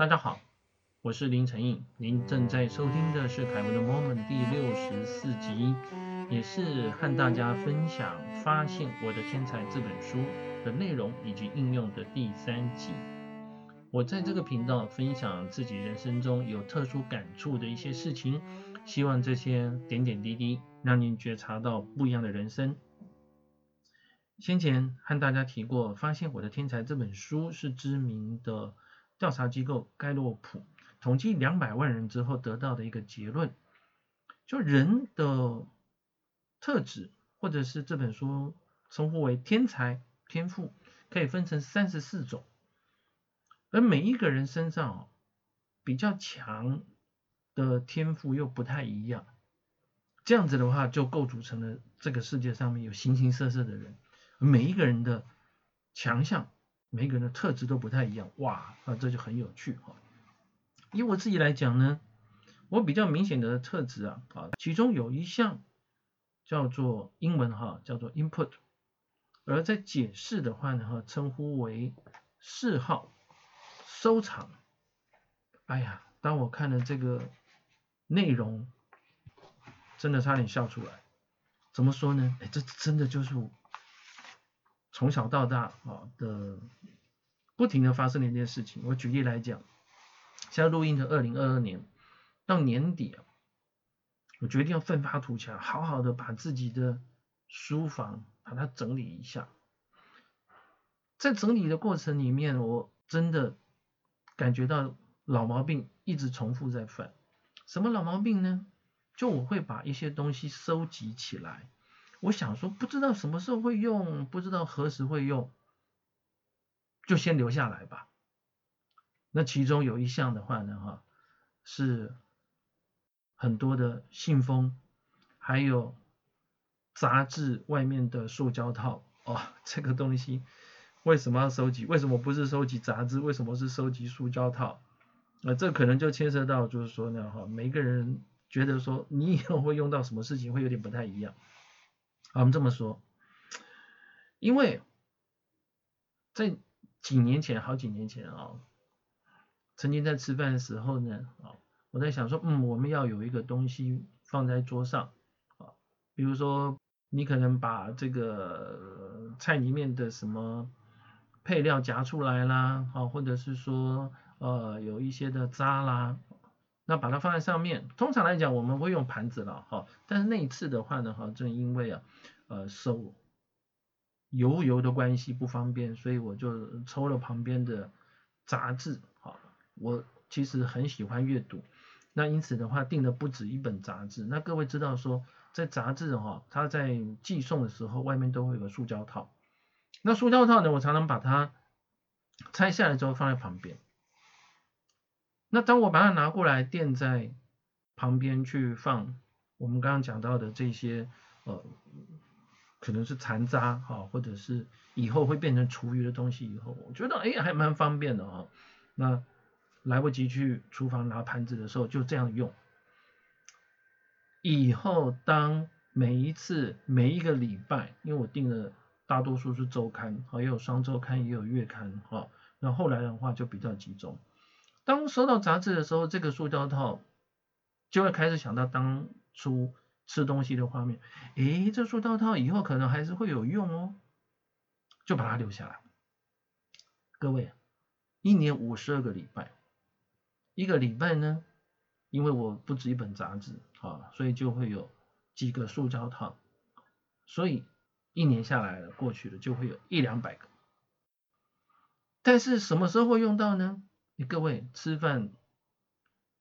大家好，我是林承印，您正在收听的是凯文的 Moment 第六十四集，也是和大家分享《发现我的天才》这本书的内容以及应用的第三集。我在这个频道分享自己人生中有特殊感触的一些事情，希望这些点点滴滴让您觉察到不一样的人生。先前和大家提过，《发现我的天才》这本书是知名的调查机构盖洛普统计两百万人之后得到的一个结论，就人的特质，或者是这本书称呼为天才天赋，可以分成三十四种，而每一个人身上比较强的天赋又不太一样，这样子的话就构筑成了这个世界上面有形形色色的人。每一个人的强项，每个人的特质都不太一样，哇，那这就很有趣哈。以我自己来讲呢，我比较明显的特质啊，啊，其中有一项叫做英文哈，叫做 input，而在解释的话呢，哈，称呼为嗜好、收藏。哎呀，当我看了这个内容，真的差点笑出来。怎么说呢？哎，这真的就是。从小到大啊的不停的发生的一件事情，我举例来讲，现在录音的二零二二年到年底啊，我决定要奋发图强，好好的把自己的书房把它整理一下。在整理的过程里面，我真的感觉到老毛病一直重复在犯。什么老毛病呢？就我会把一些东西收集起来。我想说，不知道什么时候会用，不知道何时会用，就先留下来吧。那其中有一项的话呢，哈，是很多的信封，还有杂志外面的塑胶套。哦，这个东西为什么要收集？为什么不是收集杂志？为什么是收集塑胶套？那这可能就牵涉到，就是说呢，哈，每个人觉得说你以后会用到什么事情，会有点不太一样。我们这么说，因为在几年前，好几年前啊，曾经在吃饭的时候呢，啊，我在想说，嗯，我们要有一个东西放在桌上，啊，比如说你可能把这个菜里面的什么配料夹出来啦，啊，或者是说呃有一些的渣啦。那把它放在上面，通常来讲我们会用盘子了哈，但是那一次的话呢哈，正因为啊呃手油油的关系不方便，所以我就抽了旁边的杂志哈。我其实很喜欢阅读，那因此的话订的不止一本杂志。那各位知道说在杂志哈，它在寄送的时候外面都会有个塑胶套，那塑胶套呢，我常常把它拆下来之后放在旁边。那当我把它拿过来垫在旁边去放，我们刚刚讲到的这些呃，可能是残渣哈，或者是以后会变成厨余的东西以后，我觉得哎还蛮方便的哈。那来不及去厨房拿盘子的时候，就这样用。以后当每一次每一个礼拜，因为我订的大多数是周刊，哈，也有双周刊，也有月刊哈。那后来的话就比较集中。当收到杂志的时候，这个塑胶套就会开始想到当初吃东西的画面。诶，这塑胶套以后可能还是会有用哦，就把它留下来。各位，一年五十二个礼拜，一个礼拜呢，因为我不止一本杂志啊，所以就会有几个塑胶套，所以一年下来了，过去了就会有一两百个。但是什么时候会用到呢？各位吃饭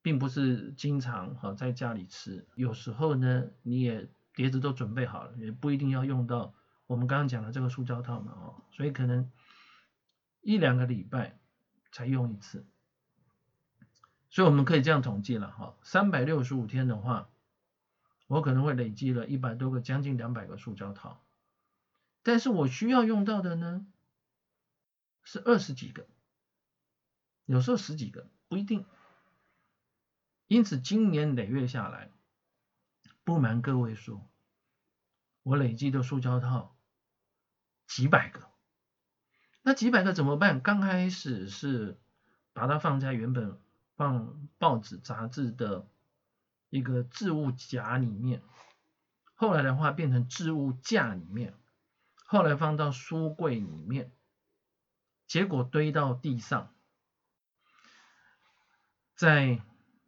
并不是经常哈在家里吃，有时候呢你也碟子都准备好了，也不一定要用到我们刚刚讲的这个塑胶套嘛哦，所以可能一两个礼拜才用一次，所以我们可以这样统计了哈，三百六十五天的话，我可能会累积了一百多个，将近两百个塑胶套，但是我需要用到的呢是二十几个。有时候十几个不一定，因此今年累月下来，不瞒各位说，我累计的塑胶套几百个。那几百个怎么办？刚开始是把它放在原本放报纸杂志的一个置物夹里面，后来的话变成置物架里面，后来放到书柜里面，结果堆到地上。在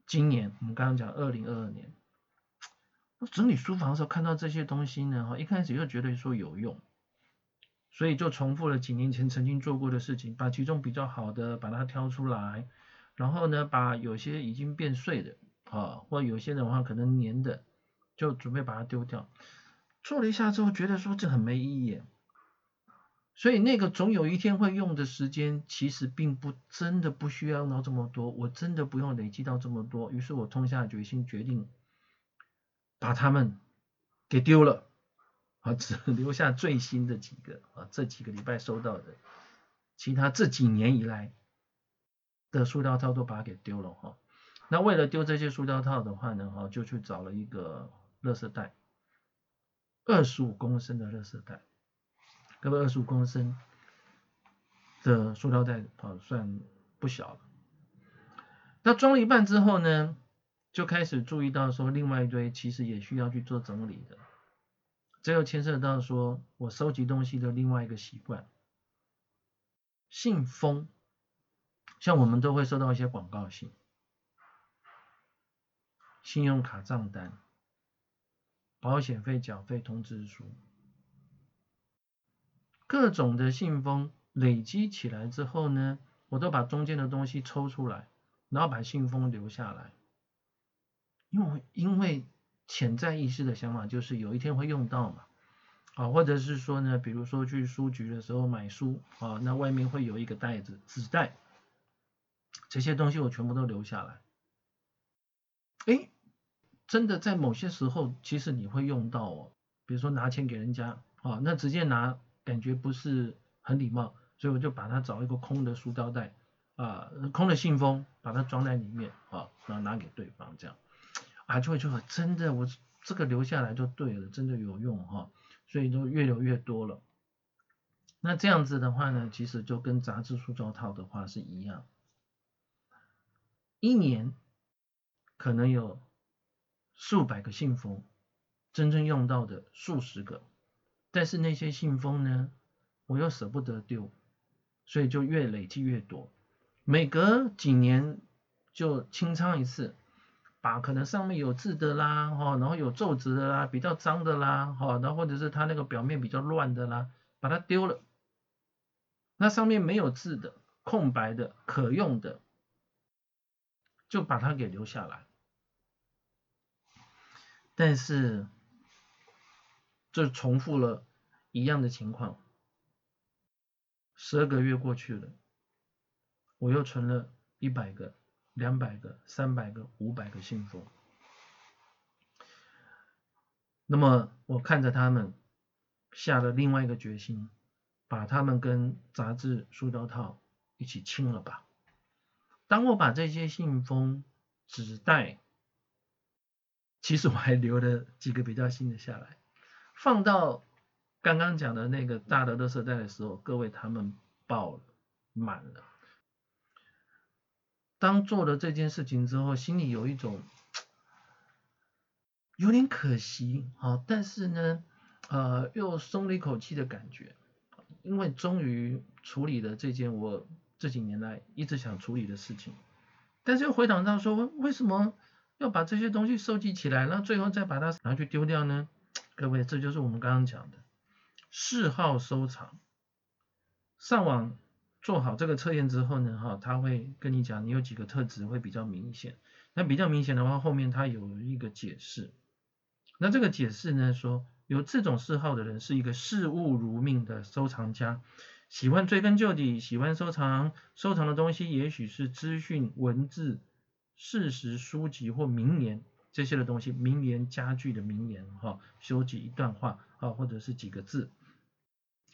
今年，我们刚刚讲二零二二年，我整理书房的时候看到这些东西呢，哈，一开始又觉得说有用。所以就重复了几年前曾经做过的事情，把其中比较好的把它挑出来，然后呢，把有些已经变碎的啊，或有些的话可能粘的，就准备把它丢掉。做了一下之后，觉得说这很没意义，所以那个总有一天会用的时间，其实并不真的不需要用到这么多，我真的不用累积到这么多。于是我痛下决心，决定把它们给丢了。啊，只留下最新的几个啊，这几个礼拜收到的，其他这几年以来的塑料套都把它给丢了哈。那为了丢这些塑料套的话呢，哈，就去找了一个垃圾袋，二十五公升的垃圾袋，各位二十五公升的塑料袋啊，算不小了。那装了一半之后呢，就开始注意到说，另外一堆其实也需要去做整理的。这又牵涉到说我收集东西的另外一个习惯，信封，像我们都会收到一些广告信、信用卡账单、保险费缴费通知书，各种的信封累积起来之后呢，我都把中间的东西抽出来，然后把信封留下来，因为因为。潜在意识的想法就是有一天会用到嘛，啊，或者是说呢，比如说去书局的时候买书啊，那外面会有一个袋子，纸袋，这些东西我全部都留下来。哎，真的在某些时候，其实你会用到哦，比如说拿钱给人家啊，那直接拿感觉不是很礼貌，所以我就把它找一个空的塑料袋啊，空的信封，把它装在里面啊，然后拿给对方这样。啊，就会就会真的，我这个留下来就对了，真的有用哈，所以就越留越多了。那这样子的话呢，其实就跟杂志塑胶套的话是一样，一年可能有数百个信封，真正用到的数十个，但是那些信封呢，我又舍不得丢，所以就越累积越多，每隔几年就清仓一次。把可能上面有字的啦，哈，然后有皱褶的啦，比较脏的啦，哈，然后或者是它那个表面比较乱的啦，把它丢了。那上面没有字的、空白的、可用的，就把它给留下来。但是，就重复了一样的情况。十二个月过去了，我又存了一百个。两百个、三百个、五百个信封，那么我看着他们，下了另外一个决心，把他们跟杂志塑料套一起清了吧。当我把这些信封、纸袋，其实我还留了几个比较新的下来，放到刚刚讲的那个大的垃圾袋的时候，各位他们爆，满了。当做了这件事情之后，心里有一种有点可惜啊，但是呢，呃，又松了一口气的感觉，因为终于处理了这件我这几年来一直想处理的事情。但是又回想到说，为什么要把这些东西收集起来，然后最后再把它拿去丢掉呢？各位，这就是我们刚刚讲的嗜好收藏，上网。做好这个测验之后呢，哈，他会跟你讲你有几个特质会比较明显。那比较明显的话，后面他有一个解释。那这个解释呢，说有这种嗜好的人是一个视物如命的收藏家，喜欢追根究底，喜欢收藏，收藏的东西也许是资讯、文字、事实、书籍或名言这些的东西，名言佳句的名言，哈，修集一段话，啊，或者是几个字、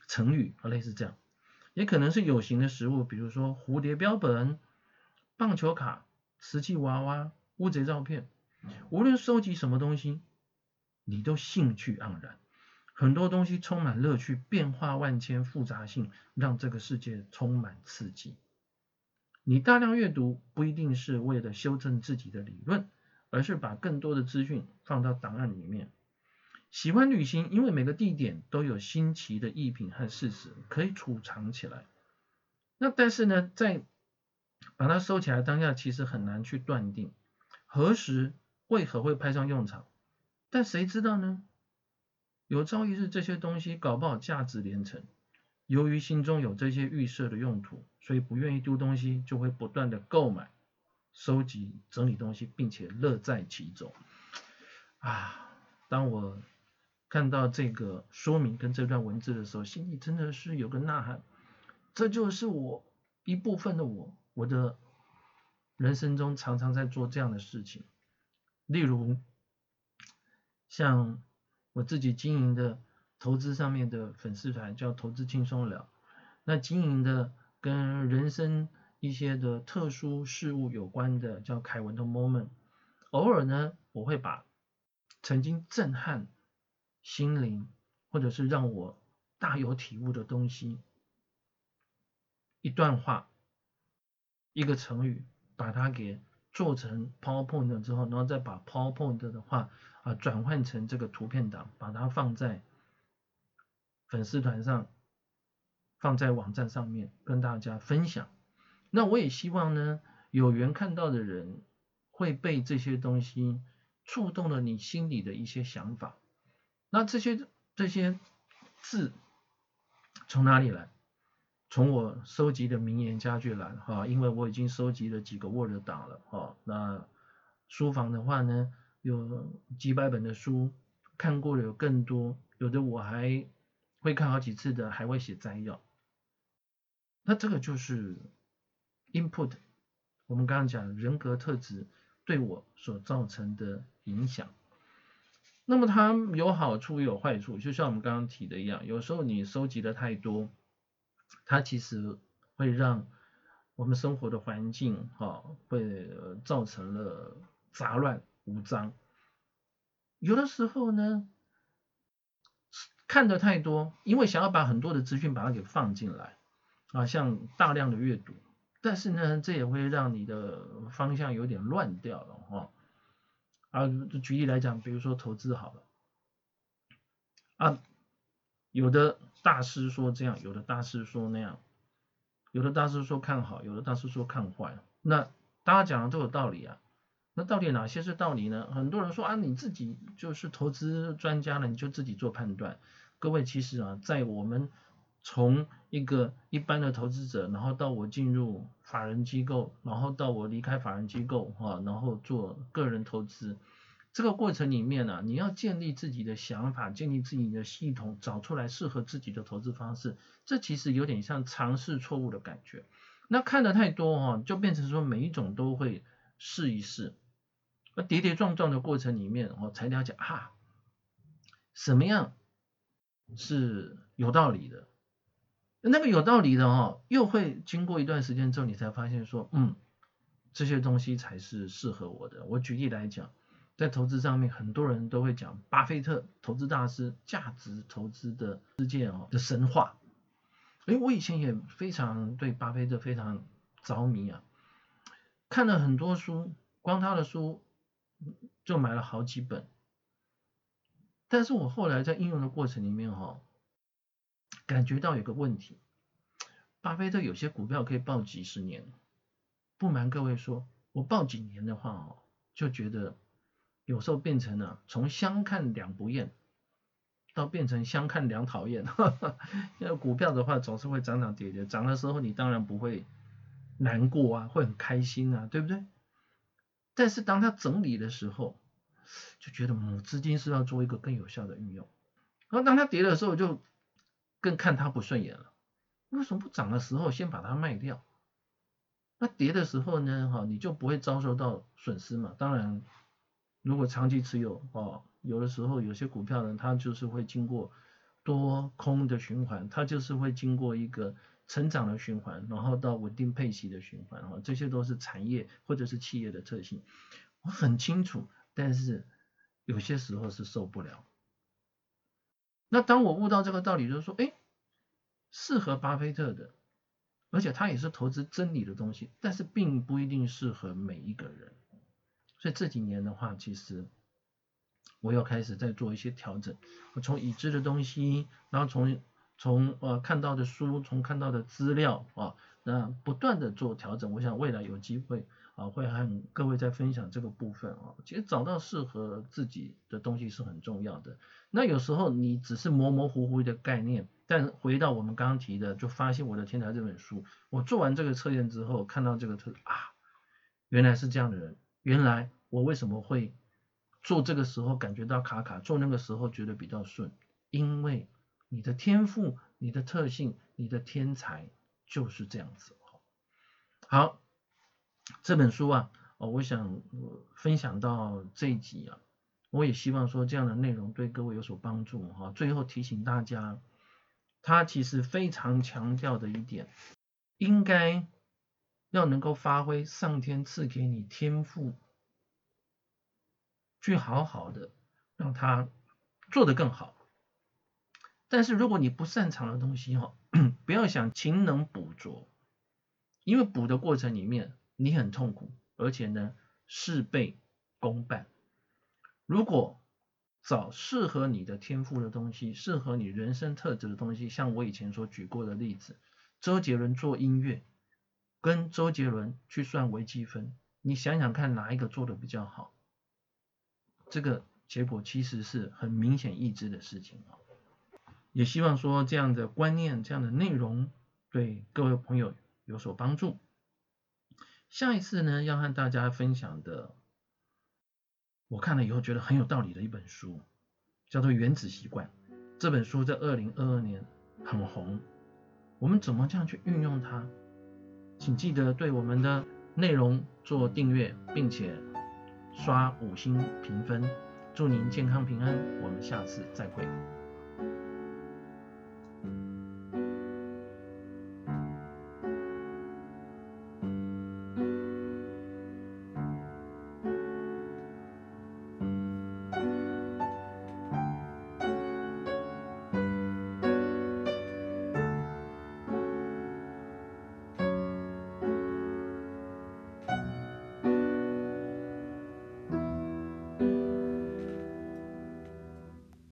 成语啊，类似这样。也可能是有形的食物，比如说蝴蝶标本、棒球卡、瓷器娃娃、乌贼照片。无论收集什么东西，你都兴趣盎然。很多东西充满乐趣，变化万千，复杂性让这个世界充满刺激。你大量阅读不一定是为了修正自己的理论，而是把更多的资讯放到档案里面。喜欢旅行，因为每个地点都有新奇的艺品和事实可以储藏起来。那但是呢，在把它收起来当下，其实很难去断定何时为何会派上用场。但谁知道呢？有朝一日这些东西搞不好价值连城。由于心中有这些预设的用途，所以不愿意丢东西，就会不断的购买、收集、整理东西，并且乐在其中。啊，当我看到这个说明跟这段文字的时候，心里真的是有个呐喊。这就是我一部分的我，我的人生中常常在做这样的事情。例如，像我自己经营的投资上面的粉丝团，叫“投资轻松聊”。那经营的跟人生一些的特殊事物有关的，叫“凯文的 moment”。偶尔呢，我会把曾经震撼心灵，或者是让我大有体悟的东西。一段话，一个成语，把它给做成 PowerPoint 之后，然后再把 PowerPoint 的话啊转换成这个图片档，把它放在粉丝团上，放在网站上面跟大家分享。那我也希望呢，有缘看到的人会被这些东西触动了你心里的一些想法。那这些这些字从哪里来？从我收集的名言佳句来哈，因为我已经收集了几个 Word 档了哈。那书房的话呢，有几百本的书，看过的有更多，有的我还会看好几次的，还会写摘要。那这个就是 input，我们刚刚讲人格特质对我所造成的影响。那么它有好处也有坏处，就像我们刚刚提的一样，有时候你收集的太多。它其实会让我们生活的环境，哈，会造成了杂乱无章。有的时候呢，看的太多，因为想要把很多的资讯把它给放进来，啊，像大量的阅读，但是呢，这也会让你的方向有点乱掉了，哈。啊，举例来讲，比如说投资好了，啊，有的。大师说这样，有的大师说那样，有的大师说看好，有的大师说看坏。那大家讲的都有道理啊。那到底哪些是道理呢？很多人说啊，你自己就是投资专家了，你就自己做判断。各位其实啊，在我们从一个一般的投资者，然后到我进入法人机构，然后到我离开法人机构哈，然后做个人投资。这个过程里面呢，你要建立自己的想法，建立自己的系统，找出来适合自己的投资方式。这其实有点像尝试错误的感觉。那看的太多哈，就变成说每一种都会试一试。那跌跌撞撞的过程里面，哦，才了解啊，什么样是有道理的。那个有道理的哦，又会经过一段时间之后，你才发现说，嗯，这些东西才是适合我的。我举例来讲。在投资上面，很多人都会讲巴菲特投资大师、价值投资的世界哦的神话。哎，我以前也非常对巴菲特非常着迷啊，看了很多书，光他的书就买了好几本。但是我后来在应用的过程里面哈，感觉到有个问题，巴菲特有些股票可以报几十年。不瞒各位说，我报几年的话哦，就觉得。有时候变成了从相看两不厌，到变成相看两讨厌。因为股票的话总是会涨涨跌跌，涨的时候你当然不会难过啊，会很开心啊，对不对？但是当他整理的时候，就觉得嗯，资金是要做一个更有效的运用。然后当他跌的时候，就更看它不顺眼了。为什么不涨的时候先把它卖掉？那跌的时候呢，哈，你就不会遭受到损失嘛？当然。如果长期持有哦，有的时候有些股票呢，它就是会经过多空的循环，它就是会经过一个成长的循环，然后到稳定配息的循环啊，这些都是产业或者是企业的特性，我很清楚，但是有些时候是受不了。那当我悟到这个道理，就是说，哎，适合巴菲特的而且它也是投资真理的东西，但是并不一定适合每一个人。所以这几年的话，其实我又开始在做一些调整，我从已知的东西，然后从从呃看到的书，从看到的资料啊，那不断的做调整。我想未来有机会啊，会和各位再分享这个部分啊。其实找到适合自己的东西是很重要的。那有时候你只是模模糊糊的概念，但回到我们刚刚提的，就发现我的天才这本书，我做完这个测验之后，看到这个特啊，原来是这样的人，原来我为什么会做这个时候感觉到卡卡，做那个时候觉得比较顺，因为。你的天赋、你的特性、你的天才就是这样子。好，这本书啊，哦，我想分享到这一集啊，我也希望说这样的内容对各位有所帮助哈。最后提醒大家，他其实非常强调的一点，应该要能够发挥上天赐给你天赋，去好好的让他做得更好。但是如果你不擅长的东西哈，不要想勤能补拙，因为补的过程里面你很痛苦，而且呢事倍功半。如果找适合你的天赋的东西，适合你人生特质的东西，像我以前所举过的例子，周杰伦做音乐，跟周杰伦去算微积分，你想想看哪一个做的比较好？这个结果其实是很明显易知的事情啊。也希望说这样的观念、这样的内容对各位朋友有所帮助。下一次呢，要和大家分享的，我看了以后觉得很有道理的一本书，叫做《原子习惯》。这本书在二零二二年很红，我们怎么这样去运用它？请记得对我们的内容做订阅，并且刷五星评分。祝您健康平安，我们下次再会。